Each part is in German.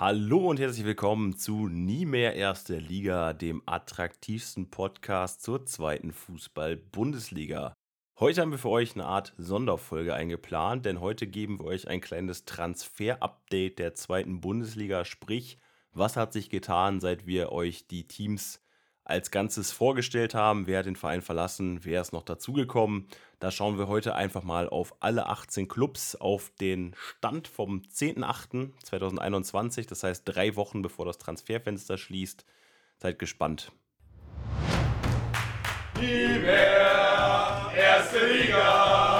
Hallo und herzlich willkommen zu Nie mehr Erste Liga, dem attraktivsten Podcast zur zweiten Fußball-Bundesliga. Heute haben wir für euch eine Art Sonderfolge eingeplant, denn heute geben wir euch ein kleines Transfer-Update der zweiten Bundesliga, sprich, was hat sich getan, seit wir euch die Teams als Ganzes vorgestellt haben. Wer hat den Verein verlassen? Wer ist noch dazugekommen? Da schauen wir heute einfach mal auf alle 18 Clubs, auf den Stand vom 10.08.2021, das heißt drei Wochen bevor das Transferfenster schließt. Seid gespannt. Nie mehr erste Liga,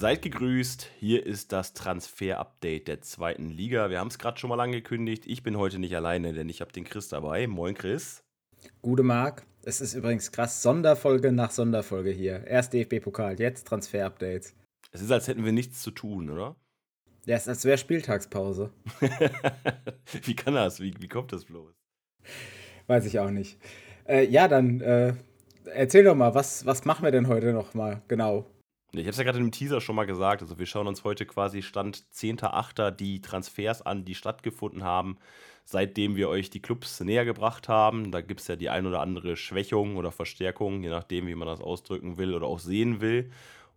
Seid gegrüßt, hier ist das Transfer-Update der zweiten Liga. Wir haben es gerade schon mal angekündigt. Ich bin heute nicht alleine, denn ich habe den Chris dabei. Moin Chris. Gute Marc. Es ist übrigens krass, Sonderfolge nach Sonderfolge hier. Erst DFB-Pokal, jetzt Transfer-Updates. Es ist, als hätten wir nichts zu tun, oder? Ja, es ist, als wäre Spieltagspause. wie kann das? Wie, wie kommt das bloß? Weiß ich auch nicht. Äh, ja, dann äh, erzähl doch mal, was, was machen wir denn heute noch mal genau? Ich habe es ja gerade im Teaser schon mal gesagt. Also wir schauen uns heute quasi Stand 10.8. die Transfers an, die stattgefunden haben, seitdem wir euch die Clubs näher gebracht haben. Da gibt es ja die ein oder andere Schwächung oder Verstärkung, je nachdem, wie man das ausdrücken will oder auch sehen will.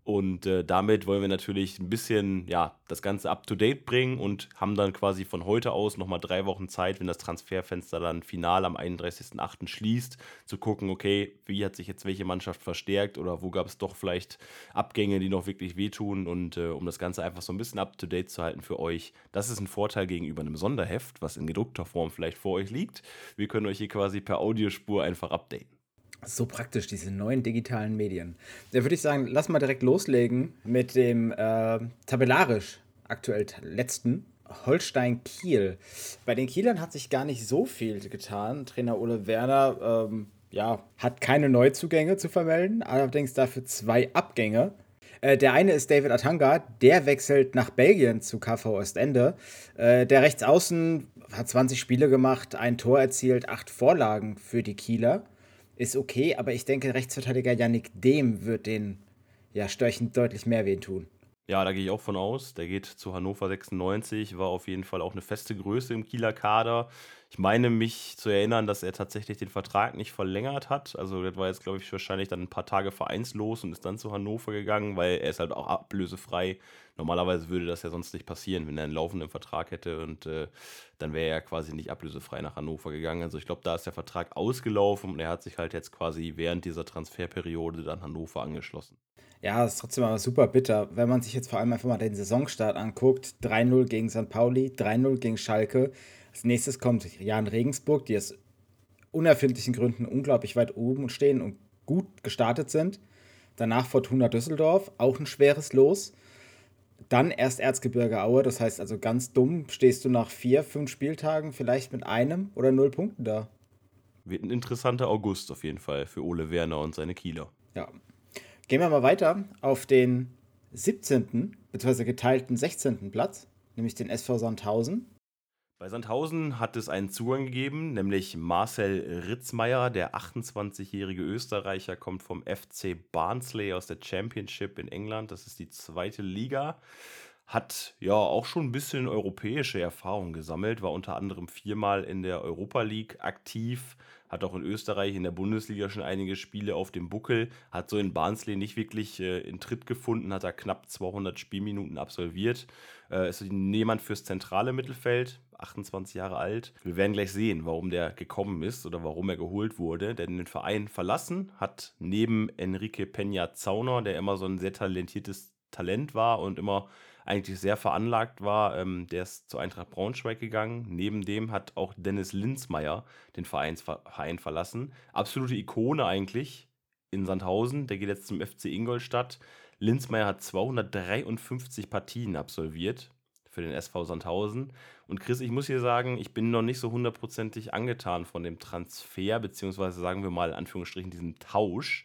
Und äh, damit wollen wir natürlich ein bisschen ja, das Ganze up-to-date bringen und haben dann quasi von heute aus nochmal drei Wochen Zeit, wenn das Transferfenster dann final am 31.08. schließt, zu gucken, okay, wie hat sich jetzt welche Mannschaft verstärkt oder wo gab es doch vielleicht Abgänge, die noch wirklich wehtun und äh, um das Ganze einfach so ein bisschen up-to-date zu halten für euch. Das ist ein Vorteil gegenüber einem Sonderheft, was in gedruckter Form vielleicht vor euch liegt. Wir können euch hier quasi per Audiospur einfach updaten. So praktisch, diese neuen digitalen Medien. Da würde ich sagen, lass mal direkt loslegen mit dem äh, tabellarisch aktuell letzten Holstein Kiel. Bei den Kielern hat sich gar nicht so viel getan. Trainer Ole Werner ähm, ja, hat keine Neuzugänge zu vermelden, allerdings dafür zwei Abgänge. Äh, der eine ist David Atanga, der wechselt nach Belgien zu KV Ostende. Äh, der Rechtsaußen hat 20 Spiele gemacht, ein Tor erzielt, acht Vorlagen für die Kieler ist okay, aber ich denke, Rechtsverteidiger Yannick Dem wird den ja, Störchen deutlich mehr wehtun. Ja, da gehe ich auch von aus. Der geht zu Hannover 96, war auf jeden Fall auch eine feste Größe im Kieler Kader. Ich meine mich zu erinnern, dass er tatsächlich den Vertrag nicht verlängert hat. Also das war jetzt, glaube ich, wahrscheinlich dann ein paar Tage vereinslos und ist dann zu Hannover gegangen, weil er ist halt auch ablösefrei. Normalerweise würde das ja sonst nicht passieren, wenn er einen laufenden Vertrag hätte und äh, dann wäre er quasi nicht ablösefrei nach Hannover gegangen. Also ich glaube, da ist der Vertrag ausgelaufen und er hat sich halt jetzt quasi während dieser Transferperiode dann Hannover angeschlossen. Ja, ist trotzdem aber super bitter, wenn man sich jetzt vor allem einfach mal den Saisonstart anguckt. 3-0 gegen St. Pauli, 3-0 gegen Schalke. Als nächstes kommt Jan Regensburg, die aus unerfindlichen Gründen unglaublich weit oben stehen und gut gestartet sind. Danach Fortuna Düsseldorf, auch ein schweres Los. Dann erst Erzgebirge Aue, das heißt also ganz dumm, stehst du nach vier, fünf Spieltagen vielleicht mit einem oder null Punkten da. Wird ein interessanter August auf jeden Fall für Ole Werner und seine Kieler. Ja, Gehen wir mal weiter auf den 17. bzw. geteilten 16. Platz, nämlich den SV Sandhausen. Bei Sandhausen hat es einen Zugang gegeben, nämlich Marcel Ritzmeier, der 28-jährige Österreicher, kommt vom FC Barnsley aus der Championship in England. Das ist die zweite Liga. Hat ja auch schon ein bisschen europäische Erfahrung gesammelt, war unter anderem viermal in der Europa League aktiv, hat auch in Österreich in der Bundesliga schon einige Spiele auf dem Buckel, hat so in Barnsley nicht wirklich äh, in Tritt gefunden, hat da knapp 200 Spielminuten absolviert. Äh, ist jemand fürs zentrale Mittelfeld, 28 Jahre alt. Wir werden gleich sehen, warum der gekommen ist oder warum er geholt wurde. Denn den Verein verlassen hat neben Enrique Peña Zauner, der immer so ein sehr talentiertes Talent war und immer eigentlich sehr veranlagt war, ähm, der ist zur Eintracht Braunschweig gegangen. Neben dem hat auch Dennis Linzmeier den Verein verlassen. Absolute Ikone eigentlich in Sandhausen. Der geht jetzt zum FC Ingolstadt. Linzmeier hat 253 Partien absolviert für den SV Sandhausen. Und Chris, ich muss hier sagen, ich bin noch nicht so hundertprozentig angetan von dem Transfer, beziehungsweise sagen wir mal in Anführungsstrichen diesem Tausch.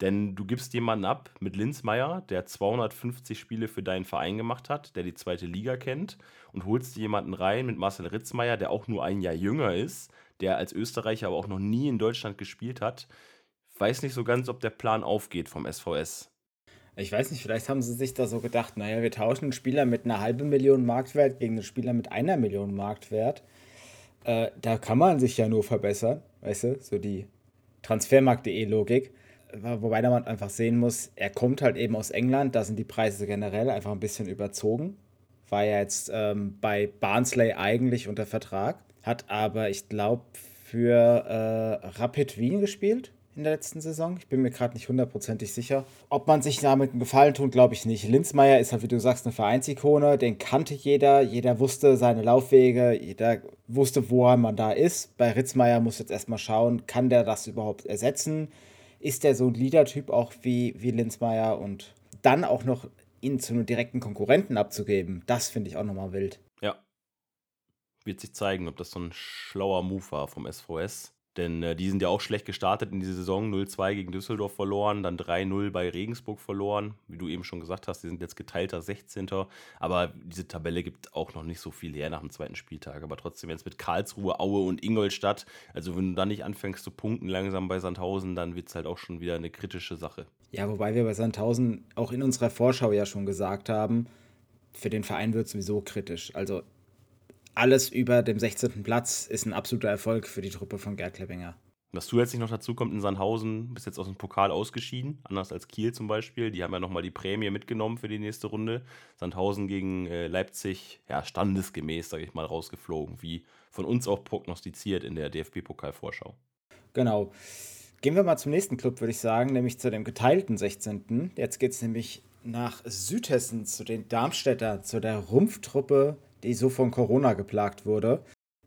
Denn du gibst jemanden ab mit Linzmeier, der 250 Spiele für deinen Verein gemacht hat, der die zweite Liga kennt, und holst jemanden rein mit Marcel Ritzmeier, der auch nur ein Jahr jünger ist, der als Österreicher aber auch noch nie in Deutschland gespielt hat. Weiß nicht so ganz, ob der Plan aufgeht vom SVS. Ich weiß nicht, vielleicht haben sie sich da so gedacht, naja, wir tauschen einen Spieler mit einer halben Million Marktwert gegen einen Spieler mit einer Million Marktwert. Äh, da kann man sich ja nur verbessern, weißt du, so die Transfermarkt.de-Logik. Wobei man einfach sehen muss, er kommt halt eben aus England, da sind die Preise generell einfach ein bisschen überzogen. War ja jetzt ähm, bei Barnsley eigentlich unter Vertrag, hat aber, ich glaube, für äh, Rapid Wien gespielt in der letzten Saison. Ich bin mir gerade nicht hundertprozentig sicher. Ob man sich damit einen Gefallen tut, glaube ich nicht. Linzmeier ist halt, wie du sagst, eine Vereinsikone. Den kannte jeder. Jeder wusste seine Laufwege. Jeder wusste, woher man da ist. Bei Ritzmeier muss jetzt erstmal schauen, kann der das überhaupt ersetzen? Ist der so ein Leader-Typ auch wie, wie Linzmeier? Und dann auch noch ihn zu einem direkten Konkurrenten abzugeben, das finde ich auch nochmal wild. Ja. Wird sich zeigen, ob das so ein schlauer Move war vom SVS. Denn äh, die sind ja auch schlecht gestartet in die Saison. 0-2 gegen Düsseldorf verloren, dann 3-0 bei Regensburg verloren. Wie du eben schon gesagt hast, die sind jetzt geteilter 16. Aber diese Tabelle gibt auch noch nicht so viel her nach dem zweiten Spieltag. Aber trotzdem jetzt mit Karlsruhe, Aue und Ingolstadt. Also wenn du dann nicht anfängst zu punkten langsam bei Sandhausen, dann wird es halt auch schon wieder eine kritische Sache. Ja, wobei wir bei Sandhausen auch in unserer Vorschau ja schon gesagt haben, für den Verein wird es sowieso kritisch. Also alles über dem 16. Platz ist ein absoluter Erfolg für die Truppe von Gerd Klebinger. Was zusätzlich noch dazu kommt, in Sandhausen bis jetzt aus dem Pokal ausgeschieden, anders als Kiel zum Beispiel. Die haben ja nochmal die Prämie mitgenommen für die nächste Runde. Sandhausen gegen äh, Leipzig, ja, standesgemäß, sage ich mal, rausgeflogen, wie von uns auch prognostiziert in der DFB-Pokalvorschau. Genau. Gehen wir mal zum nächsten Club, würde ich sagen, nämlich zu dem geteilten 16. Jetzt geht es nämlich nach Südhessen zu den Darmstädter, zu der Rumpftruppe die so von Corona geplagt wurde.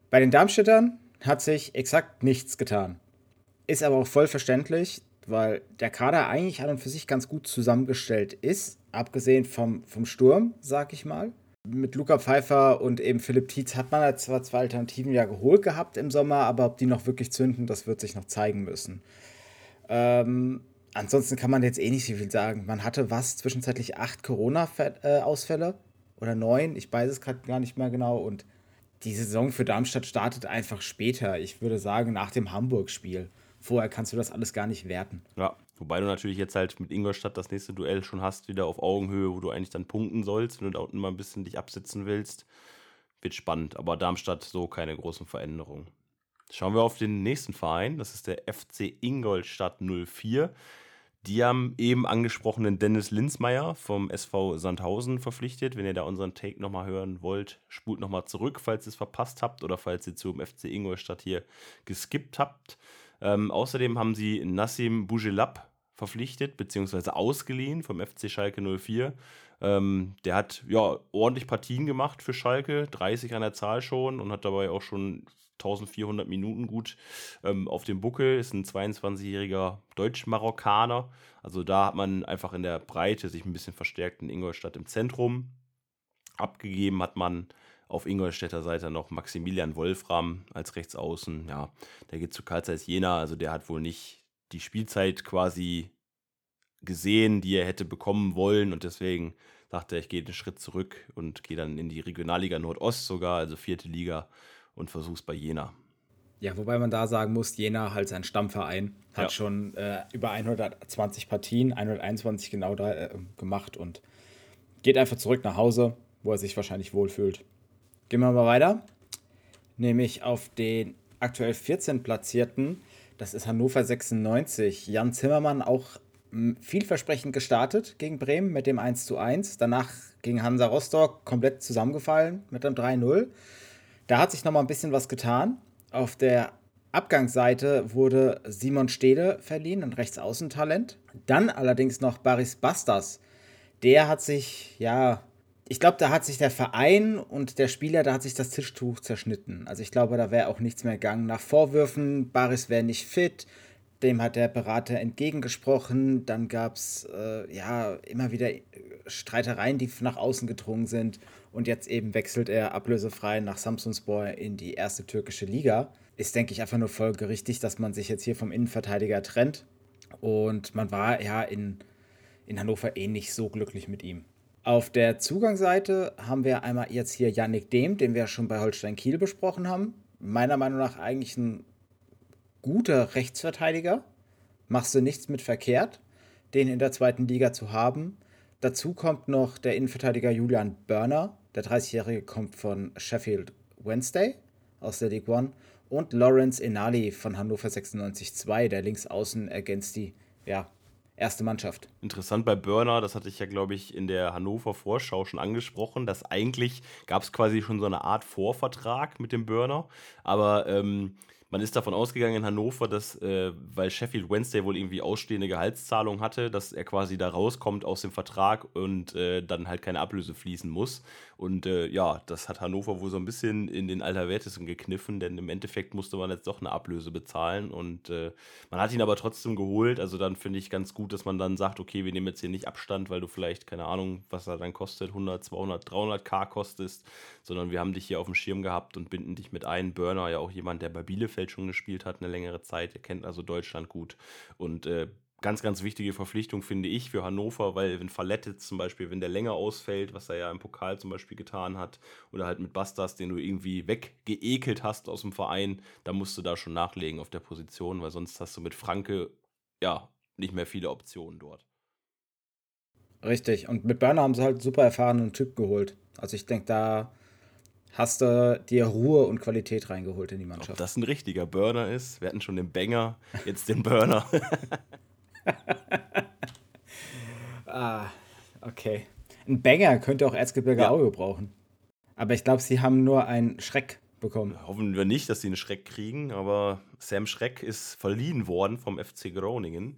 Bei den Darmstädtern hat sich exakt nichts getan. Ist aber auch voll verständlich, weil der Kader eigentlich an und für sich ganz gut zusammengestellt ist, abgesehen vom, vom Sturm, sag ich mal. Mit Luca Pfeiffer und eben Philipp Tietz hat man zwar zwei Alternativen ja geholt gehabt im Sommer, aber ob die noch wirklich zünden, das wird sich noch zeigen müssen. Ähm, ansonsten kann man jetzt eh nicht so viel sagen. Man hatte was, zwischenzeitlich acht Corona-Ausfälle oder neun, ich weiß es gerade gar nicht mehr genau. Und die Saison für Darmstadt startet einfach später. Ich würde sagen, nach dem Hamburg-Spiel. Vorher kannst du das alles gar nicht werten. Ja, wobei du natürlich jetzt halt mit Ingolstadt das nächste Duell schon hast, wieder auf Augenhöhe, wo du eigentlich dann punkten sollst, wenn du da unten mal ein bisschen dich absitzen willst. Wird spannend, aber Darmstadt so keine großen Veränderungen. Schauen wir auf den nächsten Verein, das ist der FC Ingolstadt 04. Die haben eben angesprochenen Dennis Linsmeier vom SV Sandhausen verpflichtet. Wenn ihr da unseren Take nochmal hören wollt, spult nochmal zurück, falls ihr es verpasst habt oder falls ihr zum FC Ingolstadt hier geskippt habt. Ähm, außerdem haben sie Nassim Bougelab verpflichtet bzw. ausgeliehen vom FC Schalke 04. Ähm, der hat ja ordentlich Partien gemacht für Schalke, 30 an der Zahl schon und hat dabei auch schon 1400 Minuten gut ähm, auf dem Buckel. Ist ein 22-jähriger Deutsch-Marokkaner. Also da hat man einfach in der Breite sich ein bisschen verstärkt in Ingolstadt im Zentrum. Abgegeben hat man auf Ingolstädter Seite noch Maximilian Wolfram als Rechtsaußen. Ja, der geht zu Karl Zeiss Jena. Also der hat wohl nicht die Spielzeit quasi gesehen, die er hätte bekommen wollen und deswegen dachte er, ich gehe einen Schritt zurück und gehe dann in die Regionalliga Nordost sogar, also vierte Liga und versuch's bei Jena. Ja, wobei man da sagen muss, Jena halt sein Stammverein hat ja. schon äh, über 120 Partien, 121 genau da äh, gemacht und geht einfach zurück nach Hause, wo er sich wahrscheinlich wohlfühlt. Gehen wir mal weiter, nämlich auf den aktuell 14 Platzierten, das ist Hannover 96. Jan Zimmermann auch vielversprechend gestartet gegen Bremen mit dem 1 zu 1. Danach gegen Hansa Rostock komplett zusammengefallen mit einem 3-0. Da hat sich nochmal ein bisschen was getan. Auf der Abgangsseite wurde Simon Stede verliehen, ein Rechtsaußentalent. Dann allerdings noch Baris Bastas. Der hat sich, ja, ich glaube, da hat sich der Verein und der Spieler, da hat sich das Tischtuch zerschnitten. Also ich glaube, da wäre auch nichts mehr gegangen. Nach Vorwürfen, Baris wäre nicht fit, dem hat der Berater entgegengesprochen. Dann gab es äh, ja immer wieder Streitereien, die nach außen gedrungen sind. Und jetzt eben wechselt er ablösefrei nach Samsunspor in die erste türkische Liga. Ist, denke ich, einfach nur folgerichtig, dass man sich jetzt hier vom Innenverteidiger trennt. Und man war ja in, in Hannover eh nicht so glücklich mit ihm. Auf der Zugangsseite haben wir einmal jetzt hier Yannick Dehm, den wir schon bei Holstein Kiel besprochen haben. meiner Meinung nach eigentlich ein guter Rechtsverteidiger. Machst du nichts mit verkehrt, den in der zweiten Liga zu haben. Dazu kommt noch der Innenverteidiger Julian Börner. Der 30-Jährige kommt von Sheffield Wednesday aus der League One. Und Lawrence Enali von Hannover 96-2, der Linksaußen ergänzt die ja, erste Mannschaft. Interessant bei Börner, das hatte ich ja, glaube ich, in der Hannover Vorschau schon angesprochen, dass eigentlich gab es quasi schon so eine Art Vorvertrag mit dem Börner, aber ähm, man ist davon ausgegangen in Hannover, dass, äh, weil Sheffield Wednesday wohl irgendwie ausstehende Gehaltszahlung hatte, dass er quasi da rauskommt aus dem Vertrag und äh, dann halt keine Ablöse fließen muss. Und äh, ja, das hat Hannover wohl so ein bisschen in den Allerwertesten gekniffen, denn im Endeffekt musste man jetzt doch eine Ablöse bezahlen und äh, man hat ihn aber trotzdem geholt. Also dann finde ich ganz gut, dass man dann sagt, okay, wir nehmen jetzt hier nicht Abstand, weil du vielleicht, keine Ahnung, was er dann kostet, 100, 200, 300 K kostest, sondern wir haben dich hier auf dem Schirm gehabt und binden dich mit ein. Burner ja auch jemand, der bei Bielefeld schon gespielt hat, eine längere Zeit. Er kennt also Deutschland gut. Und äh, ganz, ganz wichtige Verpflichtung, finde ich, für Hannover, weil wenn Fallette zum Beispiel, wenn der länger ausfällt, was er ja im Pokal zum Beispiel getan hat, oder halt mit Bastas, den du irgendwie weggeekelt hast aus dem Verein, dann musst du da schon nachlegen auf der Position, weil sonst hast du mit Franke, ja, nicht mehr viele Optionen dort. Richtig, und mit Burner haben sie halt super erfahrenen Typ geholt. Also ich denke, da hast du dir Ruhe und Qualität reingeholt in die Mannschaft. Ob das ein richtiger Burner ist. Wir hatten schon den Banger, jetzt den Burner. ah, okay. Ein Banger könnte auch Erzgebirge ja. Aue brauchen. Aber ich glaube, sie haben nur einen Schreck bekommen. Hoffen wir nicht, dass sie einen Schreck kriegen, aber Sam Schreck ist verliehen worden vom FC Groningen.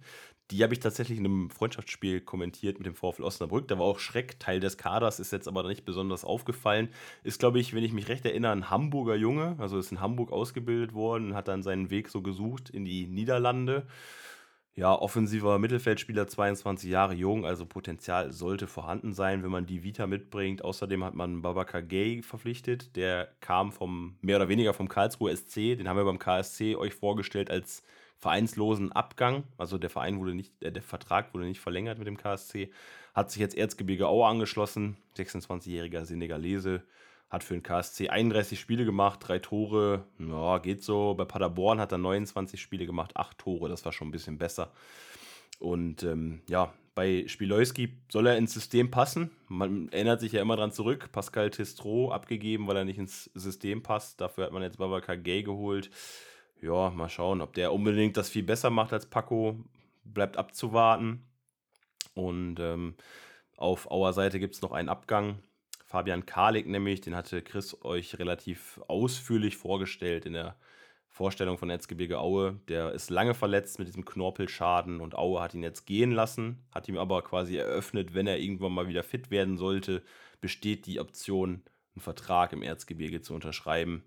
Die habe ich tatsächlich in einem Freundschaftsspiel kommentiert mit dem VfL Osnabrück. Da war auch Schreck Teil des Kaders, ist jetzt aber nicht besonders aufgefallen. Ist, glaube ich, wenn ich mich recht erinnere, ein Hamburger Junge. Also ist in Hamburg ausgebildet worden und hat dann seinen Weg so gesucht in die Niederlande. Ja, offensiver Mittelfeldspieler, 22 Jahre jung, also Potenzial sollte vorhanden sein, wenn man die Vita mitbringt. Außerdem hat man Babaka Gay verpflichtet, der kam vom mehr oder weniger vom Karlsruhe SC, den haben wir beim KSC euch vorgestellt als vereinslosen Abgang. Also der Verein wurde nicht, äh, der Vertrag wurde nicht verlängert mit dem KSC. Hat sich jetzt Erzgebirge Aue angeschlossen. 26-jähriger Senegalese. Hat für den KSC 31 Spiele gemacht, drei Tore. Ja, geht so. Bei Paderborn hat er 29 Spiele gemacht, acht Tore. Das war schon ein bisschen besser. Und ähm, ja, bei Spilowski soll er ins System passen. Man erinnert sich ja immer dran zurück. Pascal Testro abgegeben, weil er nicht ins System passt. Dafür hat man jetzt Babacar Gay geholt ja, mal schauen, ob der unbedingt das viel besser macht als Paco. Bleibt abzuwarten. Und ähm, auf Auer Seite gibt es noch einen Abgang. Fabian Kalik nämlich, den hatte Chris euch relativ ausführlich vorgestellt in der Vorstellung von Erzgebirge Aue. Der ist lange verletzt mit diesem Knorpelschaden und Aue hat ihn jetzt gehen lassen, hat ihm aber quasi eröffnet, wenn er irgendwann mal wieder fit werden sollte, besteht die Option, einen Vertrag im Erzgebirge zu unterschreiben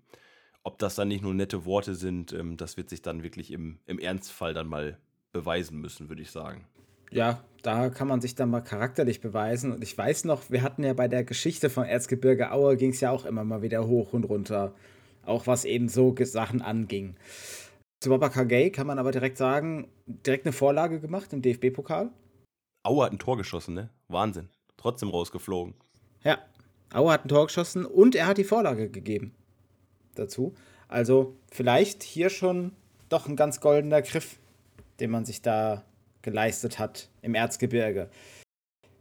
ob das dann nicht nur nette Worte sind, ähm, das wird sich dann wirklich im, im Ernstfall dann mal beweisen müssen, würde ich sagen. Ja, da kann man sich dann mal charakterlich beweisen. Und ich weiß noch, wir hatten ja bei der Geschichte von Erzgebirge Aue ging es ja auch immer mal wieder hoch und runter. Auch was eben so Sachen anging. Zu Baba Kagei kann man aber direkt sagen, direkt eine Vorlage gemacht im DFB-Pokal. Aue hat ein Tor geschossen, ne? Wahnsinn. Trotzdem rausgeflogen. Ja, Aue hat ein Tor geschossen und er hat die Vorlage gegeben dazu. Also vielleicht hier schon doch ein ganz goldener Griff, den man sich da geleistet hat im Erzgebirge.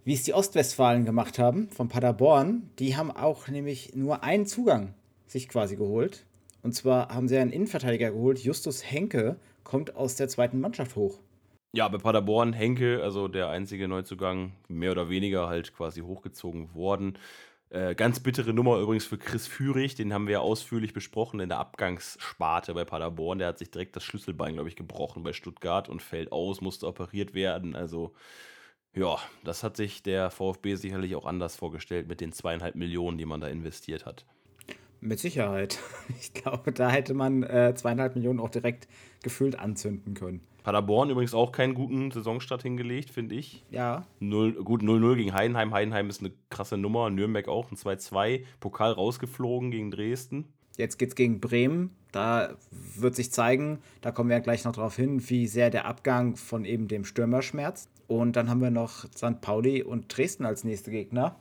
Wie es die Ostwestfalen gemacht haben, von Paderborn, die haben auch nämlich nur einen Zugang sich quasi geholt. Und zwar haben sie einen Innenverteidiger geholt. Justus Henke kommt aus der zweiten Mannschaft hoch. Ja, bei Paderborn, Henke, also der einzige Neuzugang, mehr oder weniger halt quasi hochgezogen worden. Äh, ganz bittere Nummer übrigens für Chris Führig, den haben wir ja ausführlich besprochen in der Abgangssparte bei Paderborn. Der hat sich direkt das Schlüsselbein, glaube ich, gebrochen bei Stuttgart und fällt aus, musste operiert werden. Also, ja, das hat sich der VfB sicherlich auch anders vorgestellt mit den zweieinhalb Millionen, die man da investiert hat. Mit Sicherheit. Ich glaube, da hätte man äh, zweieinhalb Millionen auch direkt gefühlt anzünden können. Paderborn übrigens auch keinen guten Saisonstart hingelegt, finde ich. Ja. 0, gut, 0-0 gegen Heidenheim. Heidenheim ist eine krasse Nummer. Nürnberg auch ein 2-2. Pokal rausgeflogen gegen Dresden. Jetzt geht es gegen Bremen. Da wird sich zeigen, da kommen wir ja gleich noch drauf hin, wie sehr der Abgang von eben dem Stürmer schmerzt. Und dann haben wir noch St. Pauli und Dresden als nächste Gegner.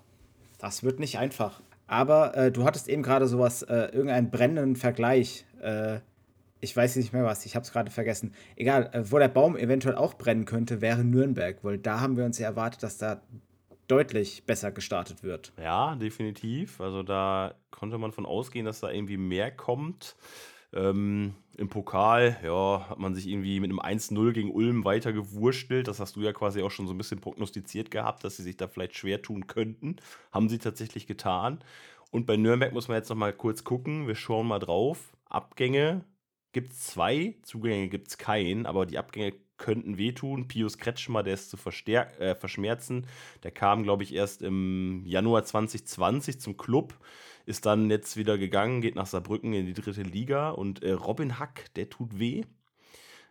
Das wird nicht einfach. Aber äh, du hattest eben gerade sowas, äh, irgendeinen brennenden Vergleich. Äh, ich weiß nicht mehr was, ich habe es gerade vergessen. Egal, äh, wo der Baum eventuell auch brennen könnte, wäre Nürnberg, weil da haben wir uns ja erwartet, dass da deutlich besser gestartet wird. Ja, definitiv. Also da konnte man von ausgehen, dass da irgendwie mehr kommt. Ähm, Im Pokal, ja, hat man sich irgendwie mit einem 1-0 gegen Ulm weiter gewurstelt. Das hast du ja quasi auch schon so ein bisschen prognostiziert gehabt, dass sie sich da vielleicht schwer tun könnten. Haben sie tatsächlich getan. Und bei Nürnberg muss man jetzt noch mal kurz gucken. Wir schauen mal drauf. Abgänge gibt es zwei, Zugänge gibt es keinen, aber die Abgänge könnten wehtun. Pius Kretschmer, der ist zu äh, verschmerzen. Der kam, glaube ich, erst im Januar 2020 zum Club ist dann jetzt wieder gegangen, geht nach Saarbrücken in die dritte Liga und äh, Robin Hack, der tut weh.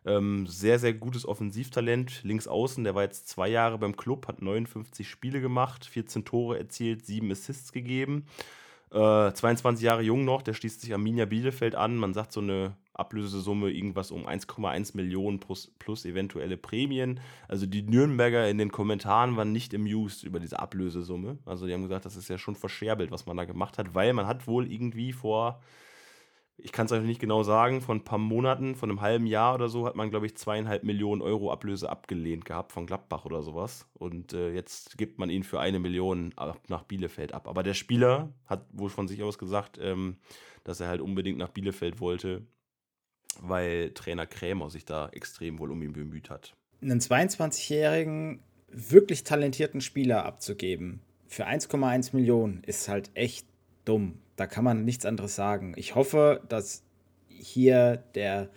Ähm, sehr, sehr gutes Offensivtalent, links außen, der war jetzt zwei Jahre beim Club, hat 59 Spiele gemacht, 14 Tore erzielt, 7 Assists gegeben. Äh, 22 Jahre jung noch, der schließt sich Arminia Bielefeld an. Man sagt so eine Ablösesumme irgendwas um 1,1 Millionen plus, plus, eventuelle Prämien. Also die Nürnberger in den Kommentaren waren nicht amused über diese Ablösesumme. Also die haben gesagt, das ist ja schon verscherbelt, was man da gemacht hat, weil man hat wohl irgendwie vor, ich kann es euch nicht genau sagen, vor ein paar Monaten, von einem halben Jahr oder so, hat man, glaube ich, zweieinhalb Millionen Euro Ablöse abgelehnt gehabt von Gladbach oder sowas. Und äh, jetzt gibt man ihn für eine Million nach Bielefeld ab. Aber der Spieler hat wohl von sich aus gesagt, ähm, dass er halt unbedingt nach Bielefeld wollte weil Trainer Krämer sich da extrem wohl um ihn bemüht hat. Einen 22-jährigen, wirklich talentierten Spieler abzugeben für 1,1 Millionen ist halt echt dumm. Da kann man nichts anderes sagen. Ich hoffe, dass hier der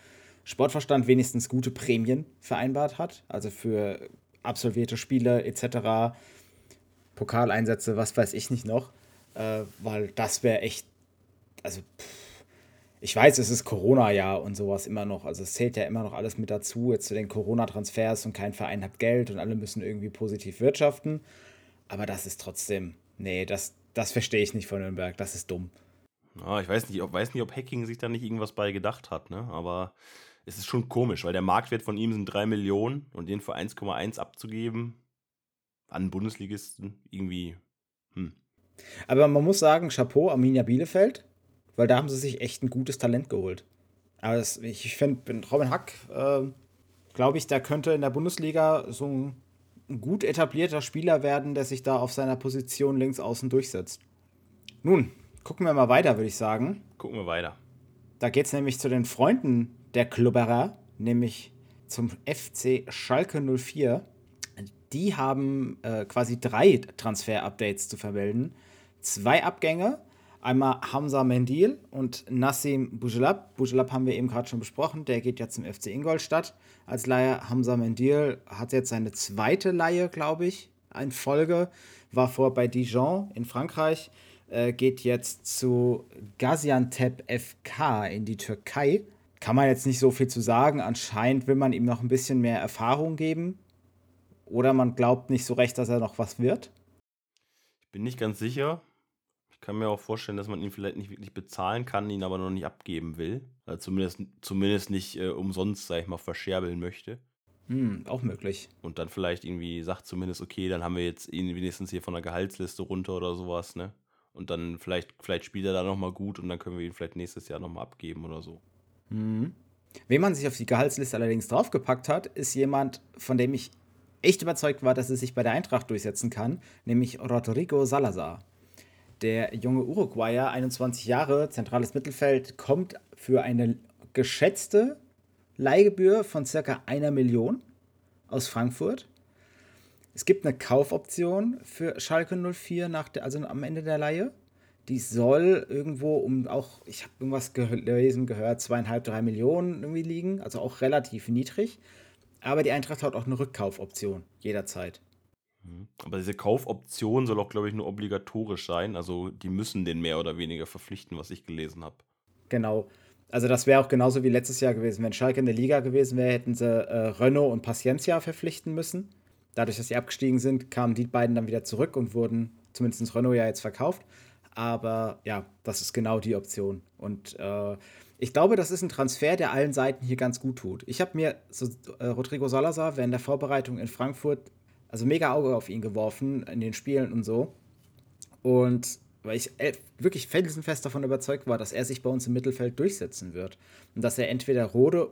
Sportverstand wenigstens gute Prämien vereinbart hat, also für absolvierte Spiele etc., Pokaleinsätze, was weiß ich nicht noch, äh, weil das wäre echt, also pff, ich weiß, es ist Corona-Jahr und sowas immer noch. Also es zählt ja immer noch alles mit dazu, jetzt zu den Corona-Transfers und kein Verein hat Geld und alle müssen irgendwie positiv wirtschaften. Aber das ist trotzdem, nee, das, das verstehe ich nicht von Nürnberg. Das ist dumm. Ja, ich weiß nicht, ob, weiß nicht, ob Hacking sich da nicht irgendwas bei gedacht hat, ne? Aber es ist schon komisch, weil der Marktwert von ihm sind 3 Millionen und den für 1,1 abzugeben an Bundesligisten irgendwie, hm. Aber man muss sagen, Chapeau, Arminia Bielefeld weil da haben sie sich echt ein gutes Talent geholt. Aber das, ich finde, Robin Hack, äh, glaube ich, der könnte in der Bundesliga so ein, ein, gut etablierter Spieler werden, der sich da auf seiner Position links außen durchsetzt. Nun, gucken wir mal weiter, würde ich sagen. Gucken wir weiter. Da geht es nämlich zu den Freunden der Klubberer, nämlich zum FC Schalke 04. Die haben äh, quasi drei Transfer-Updates zu vermelden. Zwei Abgänge Einmal Hamza Mendil und Nassim Bujelab. Bujelab haben wir eben gerade schon besprochen. Der geht ja zum FC Ingolstadt als Leihe. Hamza Mendil hat jetzt seine zweite Leihe, glaube ich, in Folge. War vor bei Dijon in Frankreich. Äh, geht jetzt zu Gaziantep FK in die Türkei. Kann man jetzt nicht so viel zu sagen. Anscheinend will man ihm noch ein bisschen mehr Erfahrung geben. Oder man glaubt nicht so recht, dass er noch was wird. Ich bin nicht ganz sicher. Ich kann mir auch vorstellen, dass man ihn vielleicht nicht wirklich bezahlen kann, ihn aber noch nicht abgeben will. Also zumindest, zumindest nicht äh, umsonst, sag ich mal, verscherbeln möchte. Hm, auch möglich. Und dann vielleicht irgendwie sagt zumindest, okay, dann haben wir jetzt ihn wenigstens hier von der Gehaltsliste runter oder sowas, ne? Und dann vielleicht, vielleicht spielt er da nochmal gut und dann können wir ihn vielleicht nächstes Jahr nochmal abgeben oder so. Mhm. Wen man sich auf die Gehaltsliste allerdings draufgepackt hat, ist jemand, von dem ich echt überzeugt war, dass er sich bei der Eintracht durchsetzen kann, nämlich Rodrigo Salazar. Der junge Uruguayer, 21 Jahre, zentrales Mittelfeld, kommt für eine geschätzte Leihgebühr von circa einer Million aus Frankfurt. Es gibt eine Kaufoption für Schalke 04 nach der, also am Ende der Leihe. Die soll irgendwo um auch, ich habe irgendwas gelesen, gehört, zweieinhalb, drei Millionen irgendwie liegen, also auch relativ niedrig. Aber die Eintracht hat auch eine Rückkaufoption jederzeit. Mhm. Aber diese Kaufoption soll auch, glaube ich, nur obligatorisch sein. Also die müssen den mehr oder weniger verpflichten, was ich gelesen habe. Genau. Also das wäre auch genauso wie letztes Jahr gewesen. Wenn Schalke in der Liga gewesen wäre, hätten sie äh, Renault und Paciencia verpflichten müssen. Dadurch, dass sie abgestiegen sind, kamen die beiden dann wieder zurück und wurden zumindest Renault ja jetzt verkauft. Aber ja, das ist genau die Option. Und äh, ich glaube, das ist ein Transfer, der allen Seiten hier ganz gut tut. Ich habe mir so, äh, Rodrigo Salazar während der Vorbereitung in Frankfurt also mega Auge auf ihn geworfen in den Spielen und so. Und weil ich äh, wirklich felsenfest davon überzeugt war, dass er sich bei uns im Mittelfeld durchsetzen wird. Und dass er entweder Rode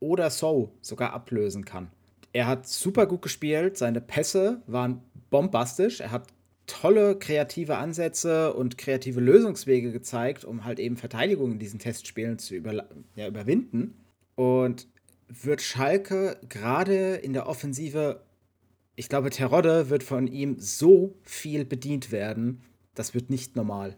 oder So sogar ablösen kann. Er hat super gut gespielt, seine Pässe waren bombastisch, er hat tolle kreative Ansätze und kreative Lösungswege gezeigt, um halt eben Verteidigung in diesen Testspielen zu über, ja, überwinden. Und wird Schalke gerade in der Offensive, ich glaube, Terodde wird von ihm so viel bedient werden, das wird nicht normal.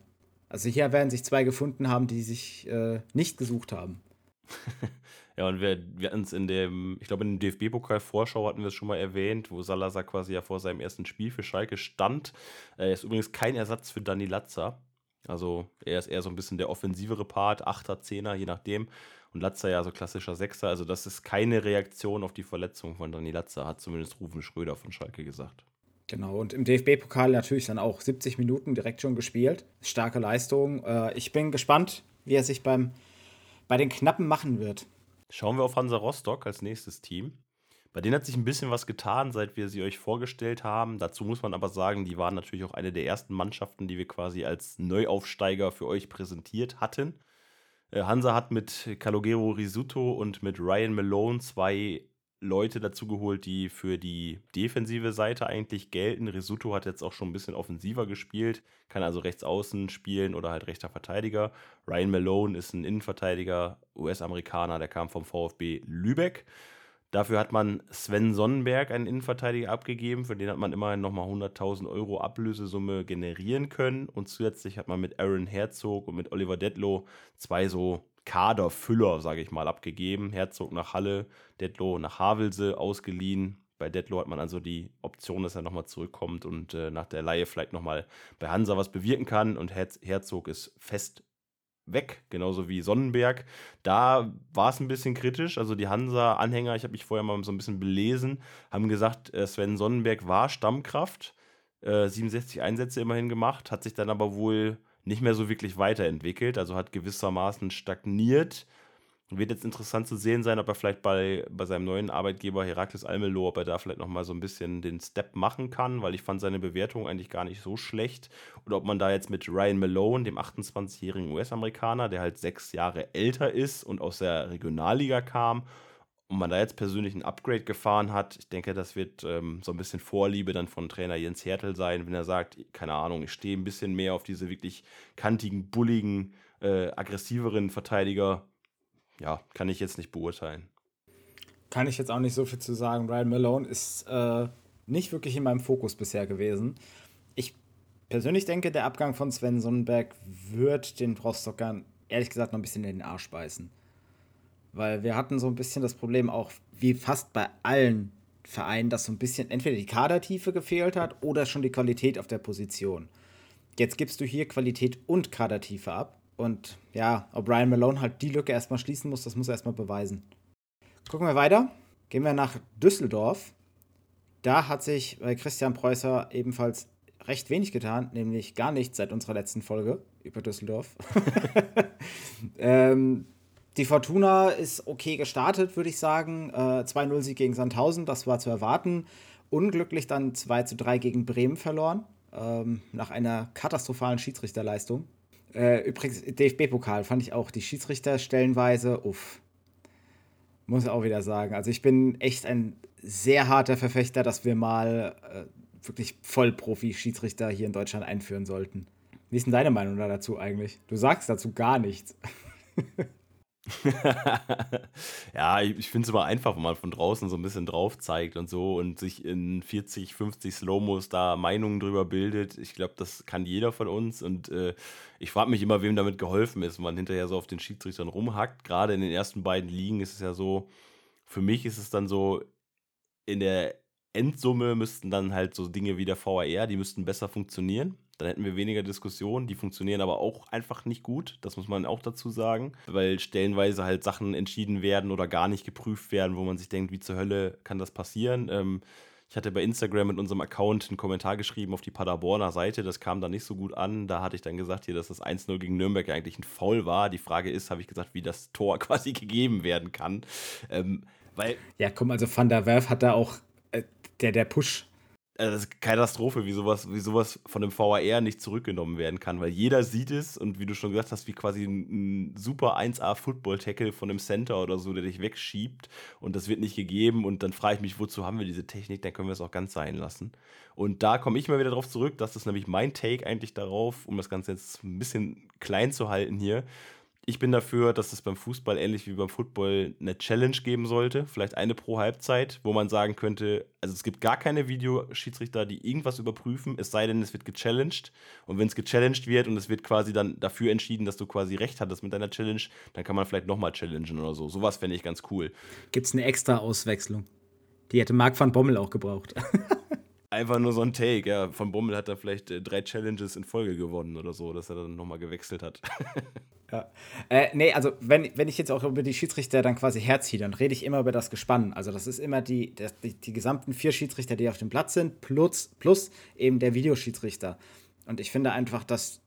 Also hier werden sich zwei gefunden haben, die sich äh, nicht gesucht haben. ja, und wir, wir hatten es in dem, ich glaube, in dem DFB-Pokal-Vorschau hatten wir es schon mal erwähnt, wo Salazar quasi ja vor seinem ersten Spiel für Schalke stand. Er ist übrigens kein Ersatz für Dani Latza. Also er ist eher so ein bisschen der offensivere Part, Achter, Zehner, je nachdem. Und Latza ja so klassischer Sechser. Also das ist keine Reaktion auf die Verletzung von Dani Latza, hat zumindest Rufen Schröder von Schalke gesagt. Genau, und im DFB-Pokal natürlich dann auch 70 Minuten direkt schon gespielt. Starke Leistung. Äh, ich bin gespannt, wie er sich beim, bei den Knappen machen wird. Schauen wir auf Hansa Rostock als nächstes Team. Bei denen hat sich ein bisschen was getan, seit wir sie euch vorgestellt haben. Dazu muss man aber sagen, die waren natürlich auch eine der ersten Mannschaften, die wir quasi als Neuaufsteiger für euch präsentiert hatten. Äh, Hansa hat mit Calogero Risuto und mit Ryan Malone zwei Leute dazu geholt, die für die defensive Seite eigentlich gelten. Risuto hat jetzt auch schon ein bisschen offensiver gespielt, kann also rechts außen spielen oder halt rechter Verteidiger. Ryan Malone ist ein Innenverteidiger, US-Amerikaner, der kam vom VfB Lübeck. Dafür hat man Sven Sonnenberg, einen Innenverteidiger, abgegeben. Für den hat man immerhin nochmal 100.000 Euro Ablösesumme generieren können. Und zusätzlich hat man mit Aaron Herzog und mit Oliver Detlow zwei so Kaderfüller, sage ich mal, abgegeben. Herzog nach Halle, Detlow nach Havelse ausgeliehen. Bei Detlow hat man also die Option, dass er nochmal zurückkommt und äh, nach der Laie vielleicht nochmal bei Hansa was bewirken kann. Und Herz Herzog ist fest weg, genauso wie Sonnenberg. Da war es ein bisschen kritisch. Also die Hansa-Anhänger, ich habe mich vorher mal so ein bisschen belesen, haben gesagt, äh, Sven Sonnenberg war Stammkraft, äh, 67 Einsätze immerhin gemacht, hat sich dann aber wohl nicht mehr so wirklich weiterentwickelt, also hat gewissermaßen stagniert. Wird jetzt interessant zu sehen sein, ob er vielleicht bei, bei seinem neuen Arbeitgeber Herakles Almelo, ob er da vielleicht nochmal so ein bisschen den Step machen kann, weil ich fand seine Bewertung eigentlich gar nicht so schlecht. Oder ob man da jetzt mit Ryan Malone, dem 28-jährigen US-Amerikaner, der halt sechs Jahre älter ist und aus der Regionalliga kam, und man da jetzt persönlich ein Upgrade gefahren hat, ich denke, das wird ähm, so ein bisschen Vorliebe dann von Trainer Jens Hertel sein, wenn er sagt, keine Ahnung, ich stehe ein bisschen mehr auf diese wirklich kantigen, bulligen, äh, aggressiveren Verteidiger. Ja, kann ich jetzt nicht beurteilen. Kann ich jetzt auch nicht so viel zu sagen. Ryan Malone ist äh, nicht wirklich in meinem Fokus bisher gewesen. Ich persönlich denke, der Abgang von Sven Sonnenberg wird den Rostockern ehrlich gesagt noch ein bisschen in den Arsch beißen. Weil wir hatten so ein bisschen das Problem auch, wie fast bei allen Vereinen, dass so ein bisschen entweder die Kadertiefe gefehlt hat oder schon die Qualität auf der Position. Jetzt gibst du hier Qualität und Kadertiefe ab. Und ja, ob Ryan Malone halt die Lücke erstmal schließen muss, das muss er erstmal beweisen. Gucken wir weiter. Gehen wir nach Düsseldorf. Da hat sich bei Christian Preußer ebenfalls recht wenig getan, nämlich gar nichts seit unserer letzten Folge über Düsseldorf. ähm, die Fortuna ist okay gestartet, würde ich sagen. Äh, 2-0-Sieg gegen Sandhausen, das war zu erwarten. Unglücklich dann 2-3 gegen Bremen verloren, ähm, nach einer katastrophalen Schiedsrichterleistung. Äh, übrigens, DFB-Pokal fand ich auch die Schiedsrichter stellenweise, uff. Muss ich auch wieder sagen. Also ich bin echt ein sehr harter Verfechter, dass wir mal äh, wirklich Vollprofi-Schiedsrichter hier in Deutschland einführen sollten. Wie ist denn deine Meinung dazu eigentlich? Du sagst dazu gar nichts. ja, ich, ich finde es immer einfach, wenn man von draußen so ein bisschen drauf zeigt und so und sich in 40, 50 Slow-Mos da Meinungen drüber bildet. Ich glaube, das kann jeder von uns und äh, ich frage mich immer, wem damit geholfen ist, wenn man hinterher so auf den Schiedsrichtern rumhackt. Gerade in den ersten beiden Ligen ist es ja so, für mich ist es dann so, in der Endsumme müssten dann halt so Dinge wie der VAR, die müssten besser funktionieren. Dann hätten wir weniger Diskussionen. Die funktionieren aber auch einfach nicht gut. Das muss man auch dazu sagen. Weil stellenweise halt Sachen entschieden werden oder gar nicht geprüft werden, wo man sich denkt, wie zur Hölle kann das passieren? Ähm, ich hatte bei Instagram mit unserem Account einen Kommentar geschrieben auf die Paderborner Seite. Das kam dann nicht so gut an. Da hatte ich dann gesagt, hier, dass das 1-0 gegen Nürnberg eigentlich ein Foul war. Die Frage ist, habe ich gesagt, wie das Tor quasi gegeben werden kann. Ähm, weil ja, komm, also Van der Werf hat da auch äh, der, der Push also das ist Katastrophe, wie sowas, wie sowas von dem VAR nicht zurückgenommen werden kann, weil jeder sieht es und wie du schon gesagt hast, wie quasi ein, ein super 1A-Football-Tackle von einem Center oder so, der dich wegschiebt und das wird nicht gegeben und dann frage ich mich, wozu haben wir diese Technik, dann können wir es auch ganz sein lassen. Und da komme ich mal wieder drauf zurück, das ist nämlich mein Take eigentlich darauf, um das Ganze jetzt ein bisschen klein zu halten hier ich bin dafür, dass es beim Fußball ähnlich wie beim Football eine Challenge geben sollte. Vielleicht eine pro Halbzeit, wo man sagen könnte, also es gibt gar keine Videoschiedsrichter, die irgendwas überprüfen, es sei denn, es wird gechallenged. Und wenn es gechallenged wird und es wird quasi dann dafür entschieden, dass du quasi recht hattest mit deiner Challenge, dann kann man vielleicht nochmal challengen oder so. Sowas fände ich ganz cool. Gibt es eine extra Auswechslung? Die hätte Marc van Bommel auch gebraucht. Einfach nur so ein Take, ja. Von Bommel hat er vielleicht äh, drei Challenges in Folge gewonnen oder so, dass er dann nochmal gewechselt hat. Ja. Äh, nee, also wenn, wenn ich jetzt auch über die Schiedsrichter dann quasi herziehe, dann rede ich immer über das Gespann. Also das ist immer die, das, die, die, gesamten vier Schiedsrichter, die auf dem Platz sind, plus, plus eben der Videoschiedsrichter. Und ich finde einfach, dass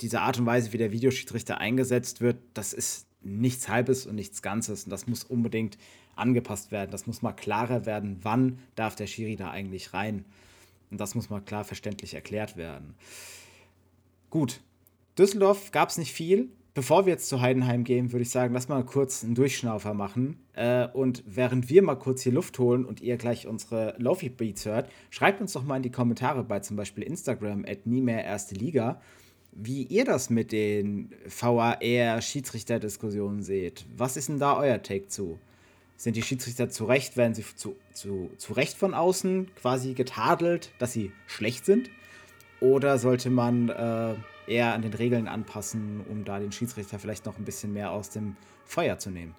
diese Art und Weise, wie der Videoschiedsrichter eingesetzt wird, das ist nichts Halbes und nichts Ganzes. Und das muss unbedingt angepasst werden. Das muss mal klarer werden, wann darf der Schiri da eigentlich rein. Und das muss mal klar verständlich erklärt werden. Gut, Düsseldorf gab es nicht viel bevor wir jetzt zu Heidenheim gehen, würde ich sagen, lass mal kurz einen Durchschnaufer machen. Äh, und während wir mal kurz hier Luft holen und ihr gleich unsere Lofi Beats hört, schreibt uns doch mal in die Kommentare bei zum Beispiel Instagram at nie mehr erste Liga, wie ihr das mit den VAR-Schiedsrichter-Diskussionen seht. Was ist denn da euer Take zu? Sind die Schiedsrichter zu Recht, werden sie zu, zu, zu Recht von außen quasi getadelt, dass sie schlecht sind? Oder sollte man äh, eher an den Regeln anpassen, um da den Schiedsrichter vielleicht noch ein bisschen mehr aus dem Feuer zu nehmen.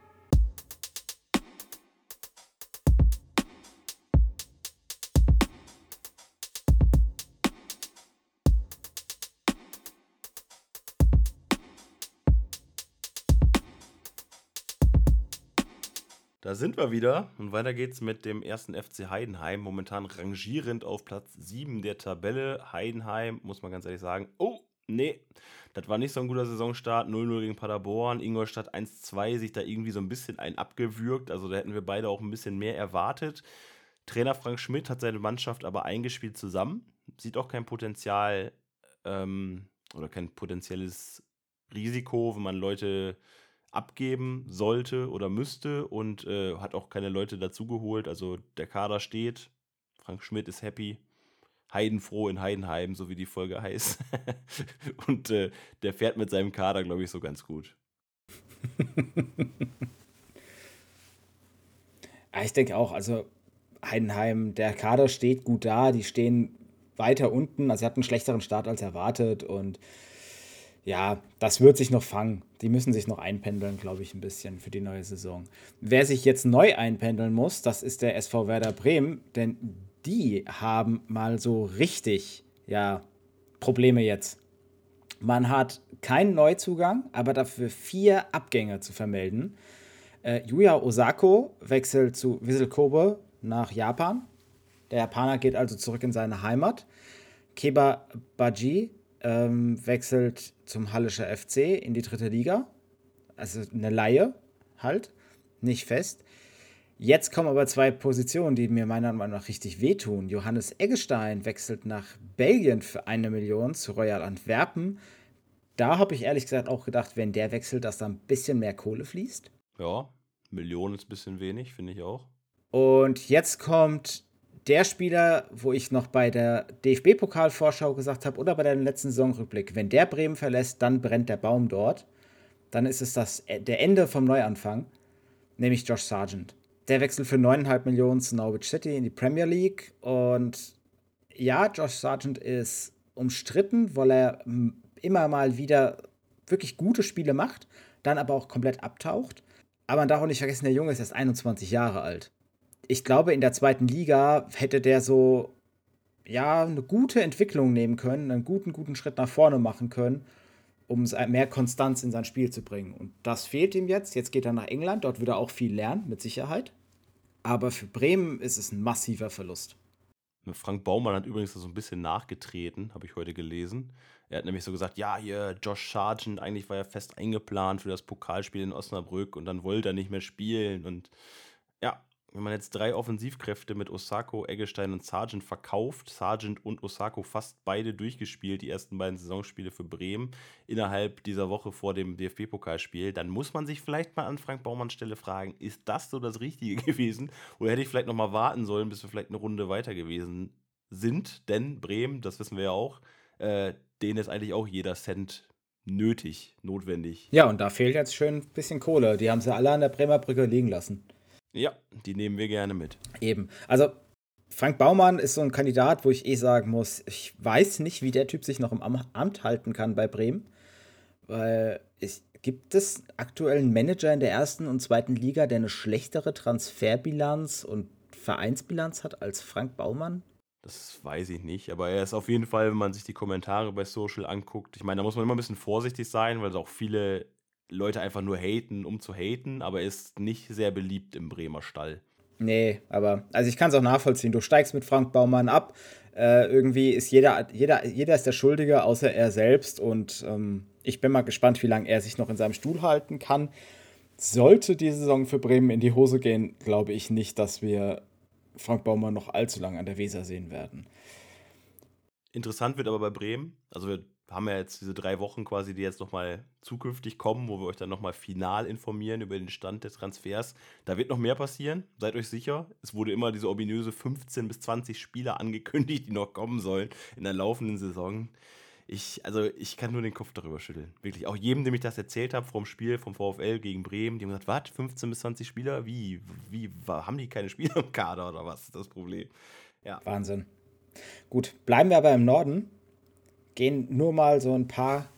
Da sind wir wieder und weiter geht's mit dem ersten FC Heidenheim, momentan rangierend auf Platz 7 der Tabelle. Heidenheim, muss man ganz ehrlich sagen, oh, Nee, das war nicht so ein guter Saisonstart. 0-0 gegen Paderborn, Ingolstadt 1-2, sich da irgendwie so ein bisschen ein abgewürgt. Also da hätten wir beide auch ein bisschen mehr erwartet. Trainer Frank Schmidt hat seine Mannschaft aber eingespielt zusammen. Sieht auch kein Potenzial ähm, oder kein potenzielles Risiko, wenn man Leute abgeben sollte oder müsste und äh, hat auch keine Leute dazugeholt. Also der Kader steht. Frank Schmidt ist happy. Heidenfroh in Heidenheim, so wie die Folge heißt. Und äh, der fährt mit seinem Kader, glaube ich, so ganz gut. ich denke auch, also Heidenheim, der Kader steht gut da, die stehen weiter unten, also sie hatten einen schlechteren Start als erwartet und ja, das wird sich noch fangen. Die müssen sich noch einpendeln, glaube ich, ein bisschen für die neue Saison. Wer sich jetzt neu einpendeln muss, das ist der SV Werder Bremen, denn die haben mal so richtig, ja, Probleme jetzt. Man hat keinen Neuzugang, aber dafür vier Abgänge zu vermelden. Äh, Yuya Osako wechselt zu Vissel Kobe nach Japan. Der Japaner geht also zurück in seine Heimat. Keba Baji ähm, wechselt zum Hallischer FC in die dritte Liga. Also eine Laie halt, nicht fest. Jetzt kommen aber zwei Positionen, die mir meiner Meinung nach richtig wehtun. Johannes Eggestein wechselt nach Belgien für eine Million zu Royal Antwerpen. Da habe ich ehrlich gesagt auch gedacht, wenn der wechselt, dass da ein bisschen mehr Kohle fließt. Ja, Millionen ist ein bisschen wenig, finde ich auch. Und jetzt kommt der Spieler, wo ich noch bei der DFB-Pokalvorschau gesagt habe oder bei der letzten Saisonrückblick, wenn der Bremen verlässt, dann brennt der Baum dort. Dann ist es das, der Ende vom Neuanfang, nämlich Josh Sargent der Wechsel für 9,5 Millionen zu Norwich City in die Premier League. Und ja, Josh Sargent ist umstritten, weil er immer mal wieder wirklich gute Spiele macht, dann aber auch komplett abtaucht. Aber man darf auch nicht vergessen, der Junge ist erst 21 Jahre alt. Ich glaube, in der zweiten Liga hätte der so, ja, eine gute Entwicklung nehmen können, einen guten, guten Schritt nach vorne machen können um mehr Konstanz in sein Spiel zu bringen. Und das fehlt ihm jetzt. Jetzt geht er nach England, dort wird er auch viel lernen, mit Sicherheit. Aber für Bremen ist es ein massiver Verlust. Frank Baumann hat übrigens so ein bisschen nachgetreten, habe ich heute gelesen. Er hat nämlich so gesagt, ja, hier Josh Sargent, eigentlich war er fest eingeplant für das Pokalspiel in Osnabrück und dann wollte er nicht mehr spielen. Und ja, wenn man jetzt drei Offensivkräfte mit Osako, Eggestein und Sargent verkauft, Sargent und Osako fast beide durchgespielt, die ersten beiden Saisonspiele für Bremen, innerhalb dieser Woche vor dem DFB-Pokalspiel, dann muss man sich vielleicht mal an Frank Baumanns Stelle fragen, ist das so das Richtige gewesen? Oder hätte ich vielleicht noch mal warten sollen, bis wir vielleicht eine Runde weiter gewesen sind? Denn Bremen, das wissen wir ja auch, äh, denen ist eigentlich auch jeder Cent nötig, notwendig. Ja, und da fehlt jetzt schön ein bisschen Kohle. Die haben sie alle an der Bremer Brücke liegen lassen. Ja, die nehmen wir gerne mit. Eben. Also, Frank Baumann ist so ein Kandidat, wo ich eh sagen muss, ich weiß nicht, wie der Typ sich noch im Amt halten kann bei Bremen. Weil es gibt es aktuell einen Manager in der ersten und zweiten Liga, der eine schlechtere Transferbilanz und Vereinsbilanz hat als Frank Baumann? Das weiß ich nicht, aber er ist auf jeden Fall, wenn man sich die Kommentare bei Social anguckt, ich meine, da muss man immer ein bisschen vorsichtig sein, weil es auch viele Leute einfach nur haten, um zu haten, aber er ist nicht sehr beliebt im Bremer Stall. Nee, aber also ich kann es auch nachvollziehen. Du steigst mit Frank Baumann ab. Äh, irgendwie ist jeder, jeder, jeder ist der Schuldige, außer er selbst. Und ähm, ich bin mal gespannt, wie lange er sich noch in seinem Stuhl halten kann. Sollte die Saison für Bremen in die Hose gehen, glaube ich nicht, dass wir Frank Baumann noch allzu lange an der Weser sehen werden. Interessant wird aber bei Bremen, also wir haben ja jetzt diese drei Wochen quasi, die jetzt nochmal zukünftig kommen, wo wir euch dann nochmal final informieren über den Stand des Transfers. Da wird noch mehr passieren, seid euch sicher. Es wurde immer diese ominöse 15 bis 20 Spieler angekündigt, die noch kommen sollen in der laufenden Saison. Ich, also ich kann nur den Kopf darüber schütteln. Wirklich. Auch jedem, dem ich das erzählt habe vom Spiel vom VfL gegen Bremen, die haben gesagt, was, 15 bis 20 Spieler? Wie? Wie? Haben die keine Spieler im Kader oder was ist das Problem? Ja. Wahnsinn. Gut, bleiben wir aber im Norden. Gehen nur mal so ein paar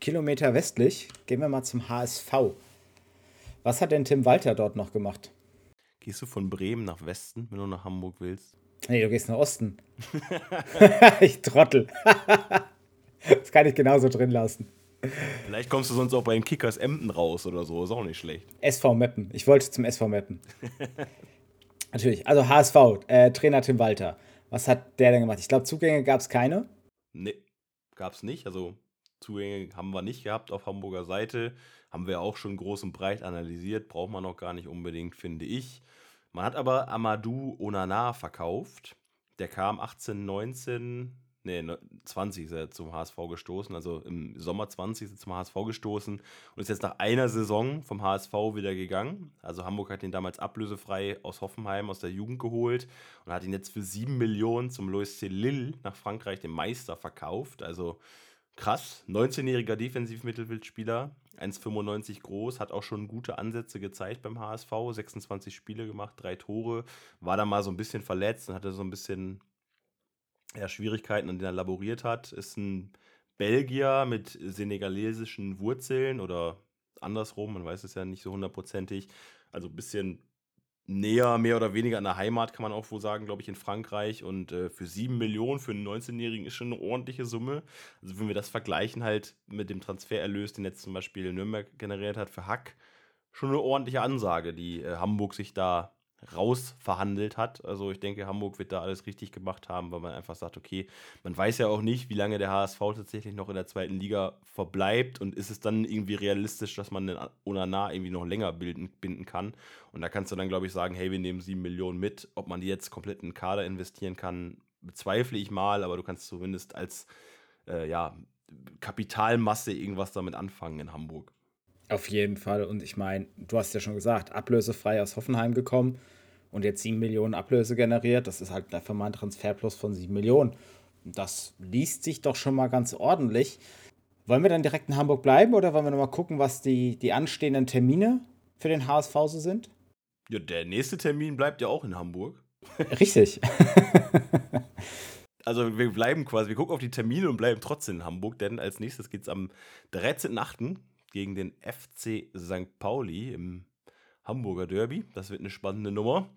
Kilometer westlich. Gehen wir mal zum HSV. Was hat denn Tim Walter dort noch gemacht? Gehst du von Bremen nach Westen, wenn du nach Hamburg willst? Nee, du gehst nach Osten. ich trottel. das kann ich genauso drin lassen. Vielleicht kommst du sonst auch beim Kickers Emden raus oder so, ist auch nicht schlecht. SV Meppen. Ich wollte zum SV Meppen. Natürlich. Also HSV, äh, Trainer Tim Walter. Was hat der denn gemacht? Ich glaube, Zugänge gab es keine. Nee, gab es nicht. Also Zugänge haben wir nicht gehabt auf Hamburger Seite. Haben wir auch schon groß und breit analysiert. Braucht man noch gar nicht unbedingt, finde ich. Man hat aber Amadou Onana verkauft. Der kam 18, 19, nee, 20 ist er zum HSV gestoßen, also im Sommer 20 ist er zum HSV gestoßen und ist jetzt nach einer Saison vom HSV wieder gegangen. Also Hamburg hat ihn damals ablösefrei aus Hoffenheim, aus der Jugend geholt und hat ihn jetzt für 7 Millionen zum Lois. Lille nach Frankreich, dem Meister, verkauft. Also krass, 19-jähriger Defensivmittelfeldspieler, 1,95 groß, hat auch schon gute Ansätze gezeigt beim HSV, 26 Spiele gemacht, drei Tore, war da mal so ein bisschen verletzt und hatte so ein bisschen ja, Schwierigkeiten, an denen er laboriert hat, ist ein Belgier mit senegalesischen Wurzeln oder andersrum, man weiß es ja nicht so hundertprozentig. Also ein bisschen näher, mehr oder weniger an der Heimat, kann man auch wohl sagen, glaube ich, in Frankreich. Und äh, für 7 Millionen für einen 19-Jährigen ist schon eine ordentliche Summe. Also wenn wir das vergleichen halt mit dem Transfererlös, den jetzt zum Beispiel Nürnberg generiert hat für Hack, schon eine ordentliche Ansage, die äh, Hamburg sich da rausverhandelt hat. Also ich denke, Hamburg wird da alles richtig gemacht haben, weil man einfach sagt, okay, man weiß ja auch nicht, wie lange der HSV tatsächlich noch in der zweiten Liga verbleibt und ist es dann irgendwie realistisch, dass man den Onana irgendwie noch länger bilden, binden kann. Und da kannst du dann, glaube ich, sagen, hey, wir nehmen sieben Millionen mit. Ob man die jetzt komplett in den Kader investieren kann, bezweifle ich mal, aber du kannst zumindest als äh, ja, Kapitalmasse irgendwas damit anfangen in Hamburg. Auf jeden Fall. Und ich meine, du hast ja schon gesagt, ablösefrei aus Hoffenheim gekommen und jetzt 7 Millionen Ablöse generiert. Das ist halt einfach mal ein Transferplus von 7 Millionen. Das liest sich doch schon mal ganz ordentlich. Wollen wir dann direkt in Hamburg bleiben oder wollen wir nochmal gucken, was die, die anstehenden Termine für den HSV so sind? Ja, der nächste Termin bleibt ja auch in Hamburg. Richtig. also wir bleiben quasi, wir gucken auf die Termine und bleiben trotzdem in Hamburg, denn als nächstes geht es am 13.8 gegen den FC St. Pauli im Hamburger Derby. Das wird eine spannende Nummer.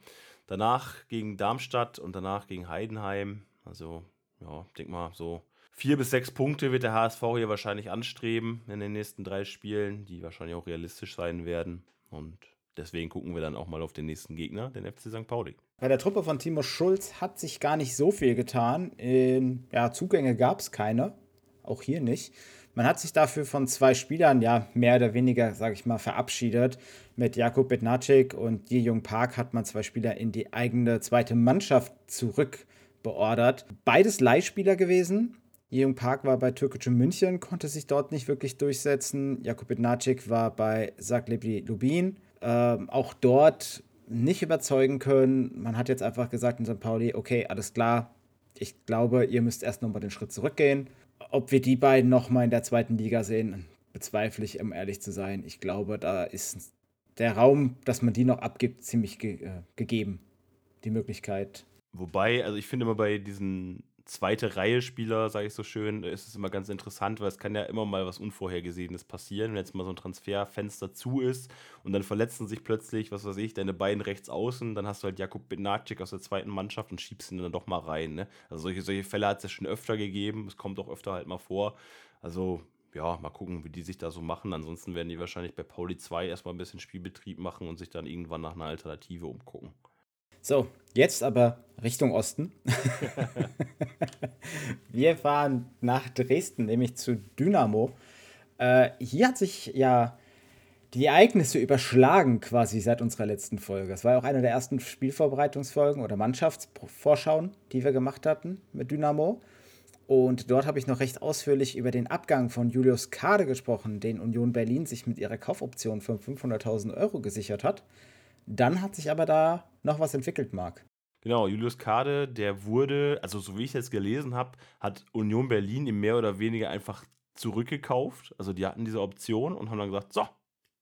Danach gegen Darmstadt und danach gegen Heidenheim. Also, ja, ich denke mal, so vier bis sechs Punkte wird der HSV hier wahrscheinlich anstreben in den nächsten drei Spielen, die wahrscheinlich auch realistisch sein werden. Und deswegen gucken wir dann auch mal auf den nächsten Gegner, den FC St. Pauli. Bei der Truppe von Timo Schulz hat sich gar nicht so viel getan. In, ja, Zugänge gab es keine. Auch hier nicht. Man hat sich dafür von zwei Spielern ja mehr oder weniger, sage ich mal, verabschiedet. Mit Jakub Bednacek und Ji Jung Park hat man zwei Spieler in die eigene zweite Mannschaft zurückbeordert. Beides Leihspieler gewesen. Ji Jung Park war bei Türkische München, konnte sich dort nicht wirklich durchsetzen. Jakub Bednacek war bei Zagreb Lubin. Ähm, auch dort nicht überzeugen können. Man hat jetzt einfach gesagt in St. Pauli, okay, alles klar. Ich glaube, ihr müsst erst nochmal den Schritt zurückgehen ob wir die beiden nochmal in der zweiten Liga sehen, bezweifle ich, um ehrlich zu sein. Ich glaube, da ist der Raum, dass man die noch abgibt, ziemlich ge äh, gegeben. Die Möglichkeit. Wobei, also ich finde immer bei diesen zweite Reihe Spieler, sage ich so schön, ist es immer ganz interessant, weil es kann ja immer mal was Unvorhergesehenes passieren, wenn jetzt mal so ein Transferfenster zu ist und dann verletzen sich plötzlich, was weiß ich, deine beiden rechts außen, dann hast du halt Jakub Benacik aus der zweiten Mannschaft und schiebst ihn dann doch mal rein. Ne? Also solche, solche Fälle hat es ja schon öfter gegeben, es kommt auch öfter halt mal vor. Also ja, mal gucken, wie die sich da so machen. Ansonsten werden die wahrscheinlich bei Pauli 2 erstmal ein bisschen Spielbetrieb machen und sich dann irgendwann nach einer Alternative umgucken. So, jetzt aber Richtung Osten. Wir fahren nach Dresden, nämlich zu Dynamo. Äh, hier hat sich ja die Ereignisse überschlagen quasi seit unserer letzten Folge. Es war ja auch eine der ersten Spielvorbereitungsfolgen oder Mannschaftsvorschauen, die wir gemacht hatten mit Dynamo. Und dort habe ich noch recht ausführlich über den Abgang von Julius Kade gesprochen, den Union Berlin sich mit ihrer Kaufoption von 500.000 Euro gesichert hat. Dann hat sich aber da noch was entwickelt, Marc. Genau, Julius Kade, der wurde, also so wie ich jetzt gelesen habe, hat Union Berlin ihm mehr oder weniger einfach zurückgekauft. Also die hatten diese Option und haben dann gesagt, so,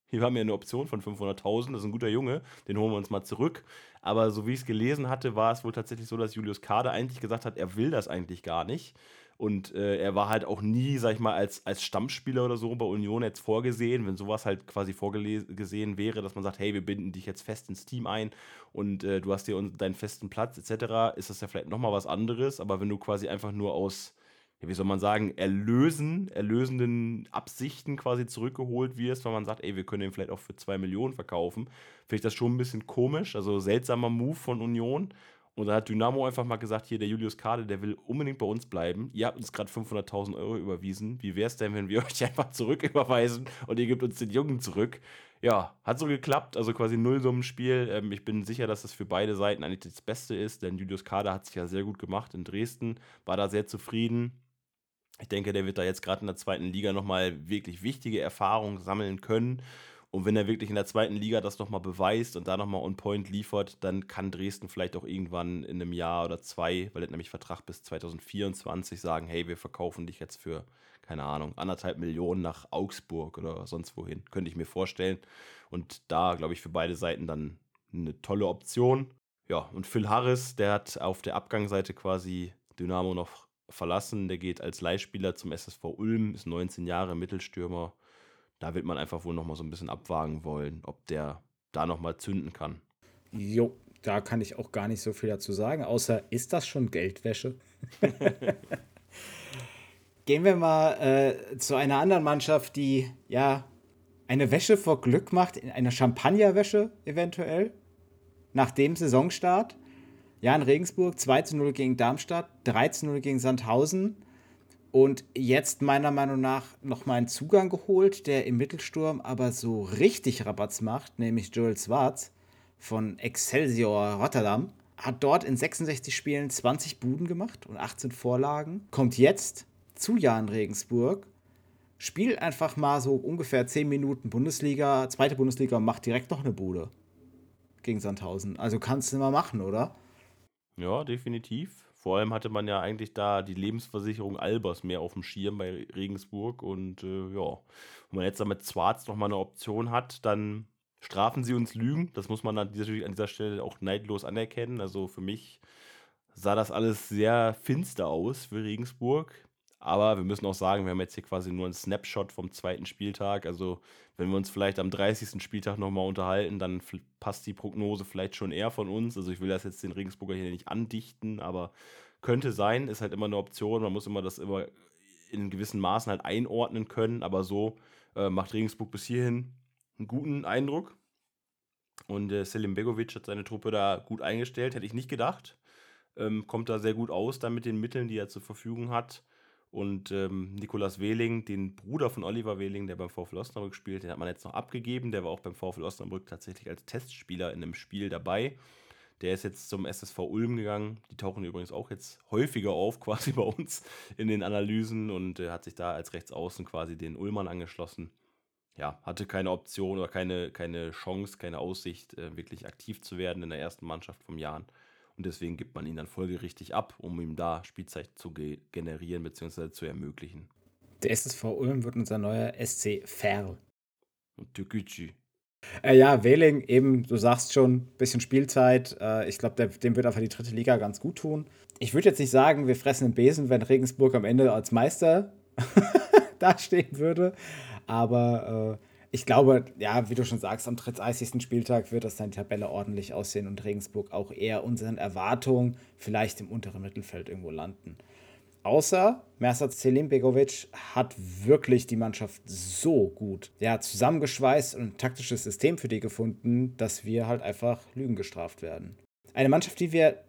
hier haben wir eine Option von 500.000, das ist ein guter Junge, den holen wir uns mal zurück. Aber so wie ich es gelesen hatte, war es wohl tatsächlich so, dass Julius Kade eigentlich gesagt hat, er will das eigentlich gar nicht. Und äh, er war halt auch nie, sag ich mal, als, als Stammspieler oder so bei Union jetzt vorgesehen. Wenn sowas halt quasi vorgesehen wäre, dass man sagt, hey, wir binden dich jetzt fest ins Team ein und äh, du hast hier deinen festen Platz etc., ist das ja vielleicht nochmal was anderes. Aber wenn du quasi einfach nur aus, ja, wie soll man sagen, erlösen, erlösenden Absichten quasi zurückgeholt wirst, weil man sagt, ey, wir können den vielleicht auch für zwei Millionen verkaufen, finde ich das schon ein bisschen komisch. Also seltsamer Move von Union. Und da hat Dynamo einfach mal gesagt, hier, der Julius Kade, der will unbedingt bei uns bleiben. Ihr habt uns gerade 500.000 Euro überwiesen. Wie wäre es denn, wenn wir euch einfach zurücküberweisen und ihr gebt uns den Jungen zurück? Ja, hat so geklappt, also quasi Nullsummenspiel. Ähm, ich bin sicher, dass das für beide Seiten eigentlich das Beste ist, denn Julius Kade hat sich ja sehr gut gemacht in Dresden, war da sehr zufrieden. Ich denke, der wird da jetzt gerade in der zweiten Liga nochmal wirklich wichtige Erfahrungen sammeln können. Und wenn er wirklich in der zweiten Liga das nochmal beweist und da nochmal on point liefert, dann kann Dresden vielleicht auch irgendwann in einem Jahr oder zwei, weil er nämlich Vertrag bis 2024 sagen, hey, wir verkaufen dich jetzt für, keine Ahnung, anderthalb Millionen nach Augsburg oder sonst wohin. Könnte ich mir vorstellen. Und da, glaube ich, für beide Seiten dann eine tolle Option. Ja, und Phil Harris, der hat auf der Abgangsseite quasi Dynamo noch verlassen. Der geht als Leihspieler zum SSV Ulm, ist 19 Jahre Mittelstürmer da wird man einfach wohl nochmal so ein bisschen abwagen wollen, ob der da nochmal zünden kann. Jo, da kann ich auch gar nicht so viel dazu sagen, außer ist das schon Geldwäsche? Gehen wir mal äh, zu einer anderen Mannschaft, die ja eine Wäsche vor Glück macht, eine Champagnerwäsche eventuell, nach dem Saisonstart. Ja, in Regensburg 2 zu 0 gegen Darmstadt, 3 zu 0 gegen Sandhausen. Und jetzt meiner Meinung nach nochmal einen Zugang geholt, der im Mittelsturm aber so richtig Rabatz macht, nämlich Joel Schwarz von Excelsior Rotterdam. Hat dort in 66 Spielen 20 Buden gemacht und 18 Vorlagen. Kommt jetzt zu Jan Regensburg, spielt einfach mal so ungefähr 10 Minuten Bundesliga, zweite Bundesliga und macht direkt noch eine Bude gegen Sandhausen. Also kannst du mal machen, oder? Ja, definitiv. Vor allem hatte man ja eigentlich da die Lebensversicherung Albers mehr auf dem Schirm bei Regensburg. Und äh, ja, wenn man jetzt damit Zwarz nochmal eine Option hat, dann strafen sie uns Lügen. Das muss man natürlich an dieser Stelle auch neidlos anerkennen. Also für mich sah das alles sehr finster aus für Regensburg. Aber wir müssen auch sagen, wir haben jetzt hier quasi nur einen Snapshot vom zweiten Spieltag. Also, wenn wir uns vielleicht am 30. Spieltag nochmal unterhalten, dann passt die Prognose vielleicht schon eher von uns. Also, ich will das jetzt den Regensburger hier nicht andichten, aber könnte sein, ist halt immer eine Option. Man muss immer das immer in gewissen Maßen halt einordnen können. Aber so äh, macht Regensburg bis hierhin einen guten Eindruck. Und äh, Selim Begovic hat seine Truppe da gut eingestellt, hätte ich nicht gedacht. Ähm, kommt da sehr gut aus, dann mit den Mitteln, die er zur Verfügung hat. Und ähm, Nikolas Wehling, den Bruder von Oliver Wehling, der beim VfL Osnabrück spielt, den hat man jetzt noch abgegeben. Der war auch beim VfL Osnabrück tatsächlich als Testspieler in einem Spiel dabei. Der ist jetzt zum SSV Ulm gegangen. Die tauchen übrigens auch jetzt häufiger auf, quasi bei uns in den Analysen und äh, hat sich da als Rechtsaußen quasi den Ulmern angeschlossen. Ja, hatte keine Option oder keine, keine Chance, keine Aussicht, äh, wirklich aktiv zu werden in der ersten Mannschaft vom Jahren. Und deswegen gibt man ihn dann folgerichtig ab, um ihm da Spielzeit zu ge generieren bzw. zu ermöglichen. Der SSV Ulm wird unser neuer SC Verl. Und Türkgücü. Äh, ja, Wehling, eben, du sagst schon, bisschen Spielzeit. Äh, ich glaube, dem wird einfach die dritte Liga ganz gut tun. Ich würde jetzt nicht sagen, wir fressen den Besen, wenn Regensburg am Ende als Meister dastehen würde. Aber äh, ich glaube, ja, wie du schon sagst, am 30. Spieltag wird das dann die Tabelle ordentlich aussehen und Regensburg auch eher unseren Erwartungen vielleicht im unteren Mittelfeld irgendwo landen. Außer Mersat Selimbegovic hat wirklich die Mannschaft so gut ja, zusammengeschweißt und ein taktisches System für die gefunden, dass wir halt einfach Lügen gestraft werden. Eine Mannschaft, die wir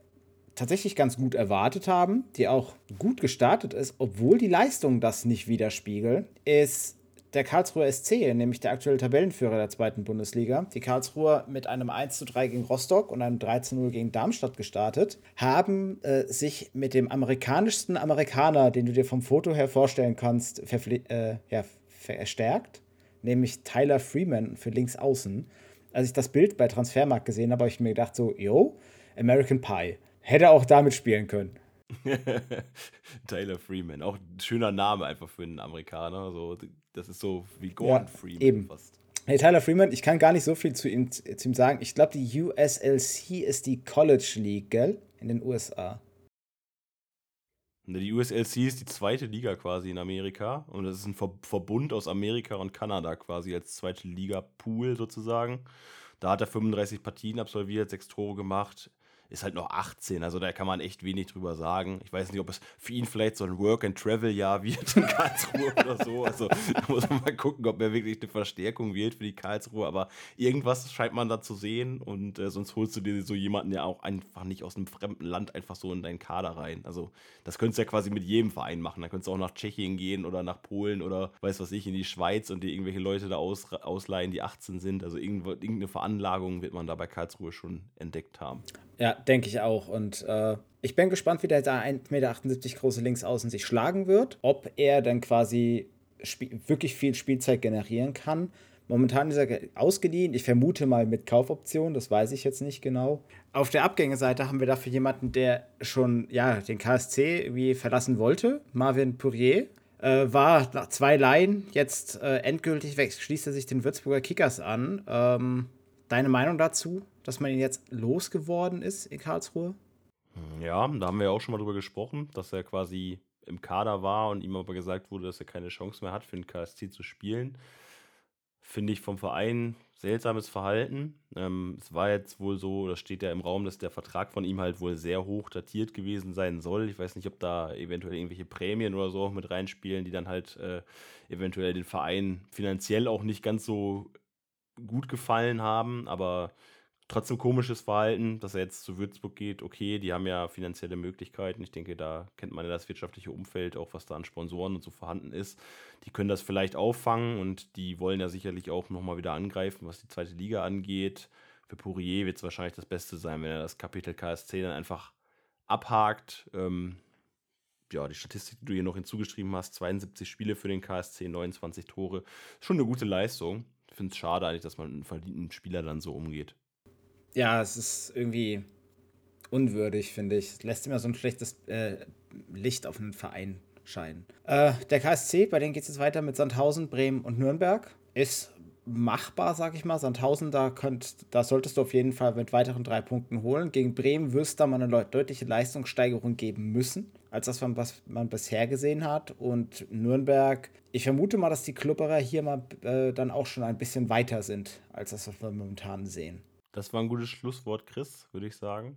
tatsächlich ganz gut erwartet haben, die auch gut gestartet ist, obwohl die Leistungen das nicht widerspiegeln, ist der Karlsruher SC, nämlich der aktuelle Tabellenführer der zweiten Bundesliga. Die Karlsruher mit einem 1 zu 3 gegen Rostock und einem 3 zu 0 gegen Darmstadt gestartet, haben äh, sich mit dem amerikanischsten Amerikaner, den du dir vom Foto her vorstellen kannst, äh, ja, verstärkt, nämlich Tyler Freeman für links außen. Als ich das Bild bei Transfermarkt gesehen habe, habe ich mir gedacht, so, yo, American Pie. Hätte auch damit spielen können. Tyler Freeman, auch ein schöner Name einfach für einen Amerikaner. So, das ist so wie Gordon ja, Freeman eben. fast. Hey, Tyler Freeman, ich kann gar nicht so viel zu ihm, zu ihm sagen. Ich glaube, die USLC ist die College League, gell? In den USA. Ne, die USLC ist die zweite Liga quasi in Amerika und das ist ein Verbund aus Amerika und Kanada quasi als zweite Liga-Pool sozusagen. Da hat er 35 Partien absolviert, sechs Tore gemacht ist halt noch 18, also da kann man echt wenig drüber sagen. Ich weiß nicht, ob es für ihn vielleicht so ein Work-and-Travel-Jahr wird in Karlsruhe oder so. Also da muss man mal gucken, ob er wirklich eine Verstärkung wird für die Karlsruhe. Aber irgendwas scheint man da zu sehen und äh, sonst holst du dir so jemanden ja auch einfach nicht aus einem fremden Land einfach so in deinen Kader rein. Also das könntest du ja quasi mit jedem Verein machen. Da könntest du auch nach Tschechien gehen oder nach Polen oder weiß was ich, in die Schweiz und dir irgendwelche Leute da aus, ausleihen, die 18 sind. Also irgendeine Veranlagung wird man da bei Karlsruhe schon entdeckt haben. Ja, denke ich auch. Und äh, ich bin gespannt, wie der da 1,78 Meter große Linksaußen sich schlagen wird. Ob er dann quasi wirklich viel Spielzeit generieren kann. Momentan ist er ausgeliehen. Ich vermute mal mit Kaufoption, das weiß ich jetzt nicht genau. Auf der Abgängeseite haben wir dafür jemanden, der schon ja, den KSC irgendwie verlassen wollte. Marvin Pourier. Äh, war nach zwei Leihen jetzt äh, endgültig weg. Schließt er sich den Würzburger Kickers an. Ähm, deine Meinung dazu? Dass man ihn jetzt losgeworden ist in Karlsruhe? Ja, da haben wir ja auch schon mal drüber gesprochen, dass er quasi im Kader war und ihm aber gesagt wurde, dass er keine Chance mehr hat, für den KSC zu spielen. Finde ich vom Verein seltsames Verhalten. Ähm, es war jetzt wohl so, das steht ja im Raum, dass der Vertrag von ihm halt wohl sehr hoch datiert gewesen sein soll. Ich weiß nicht, ob da eventuell irgendwelche Prämien oder so auch mit reinspielen, die dann halt äh, eventuell den Verein finanziell auch nicht ganz so gut gefallen haben, aber Trotzdem komisches Verhalten, dass er jetzt zu Würzburg geht. Okay, die haben ja finanzielle Möglichkeiten. Ich denke, da kennt man ja das wirtschaftliche Umfeld, auch was da an Sponsoren und so vorhanden ist. Die können das vielleicht auffangen und die wollen ja sicherlich auch nochmal wieder angreifen, was die zweite Liga angeht. Für Pourier wird es wahrscheinlich das Beste sein, wenn er das Kapitel KSC dann einfach abhakt. Ähm, ja, die Statistik, die du hier noch hinzugeschrieben hast, 72 Spiele für den KSC, 29 Tore. Schon eine gute Leistung. Ich finde es schade eigentlich, dass man einen verdienten Spieler dann so umgeht ja, es ist irgendwie unwürdig, finde ich. Es lässt immer so ein schlechtes äh, Licht auf einen Verein scheinen. Äh, der KSC, bei denen geht es jetzt weiter mit Sandhausen, Bremen und Nürnberg. Ist machbar, sag ich mal. Sandhausen, da, könnt, da solltest du auf jeden Fall mit weiteren drei Punkten holen. Gegen Bremen wirst du da mal eine deutliche Leistungssteigerung geben müssen, als das, was man bisher gesehen hat. Und Nürnberg, ich vermute mal, dass die Klubberer hier mal äh, dann auch schon ein bisschen weiter sind, als das, was wir momentan sehen. Das war ein gutes Schlusswort, Chris, würde ich sagen.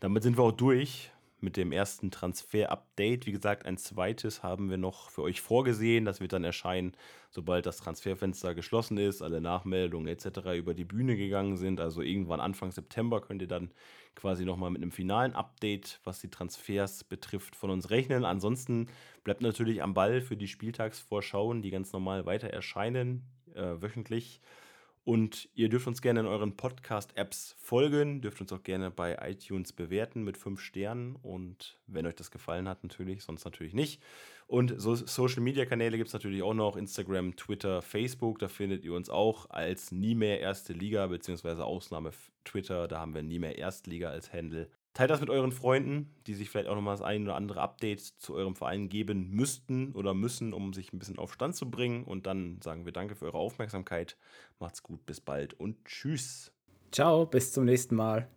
Damit sind wir auch durch mit dem ersten Transfer-Update. Wie gesagt, ein zweites haben wir noch für euch vorgesehen. Das wird dann erscheinen, sobald das Transferfenster geschlossen ist, alle Nachmeldungen etc. über die Bühne gegangen sind. Also irgendwann Anfang September könnt ihr dann quasi nochmal mit einem finalen Update, was die Transfers betrifft, von uns rechnen. Ansonsten bleibt natürlich am Ball für die Spieltagsvorschauen, die ganz normal weiter erscheinen, äh, wöchentlich. Und ihr dürft uns gerne in euren Podcast-Apps folgen, dürft uns auch gerne bei iTunes bewerten mit fünf Sternen und wenn euch das gefallen hat, natürlich, sonst natürlich nicht. Und so Social-Media-Kanäle gibt es natürlich auch noch, Instagram, Twitter, Facebook, da findet ihr uns auch als nie mehr erste Liga, beziehungsweise Ausnahme Twitter, da haben wir nie mehr Erstliga als Handle. Teilt das mit euren Freunden, die sich vielleicht auch nochmal das ein oder andere Update zu eurem Verein geben müssten oder müssen, um sich ein bisschen auf Stand zu bringen. Und dann sagen wir danke für eure Aufmerksamkeit. Macht's gut, bis bald und tschüss. Ciao, bis zum nächsten Mal.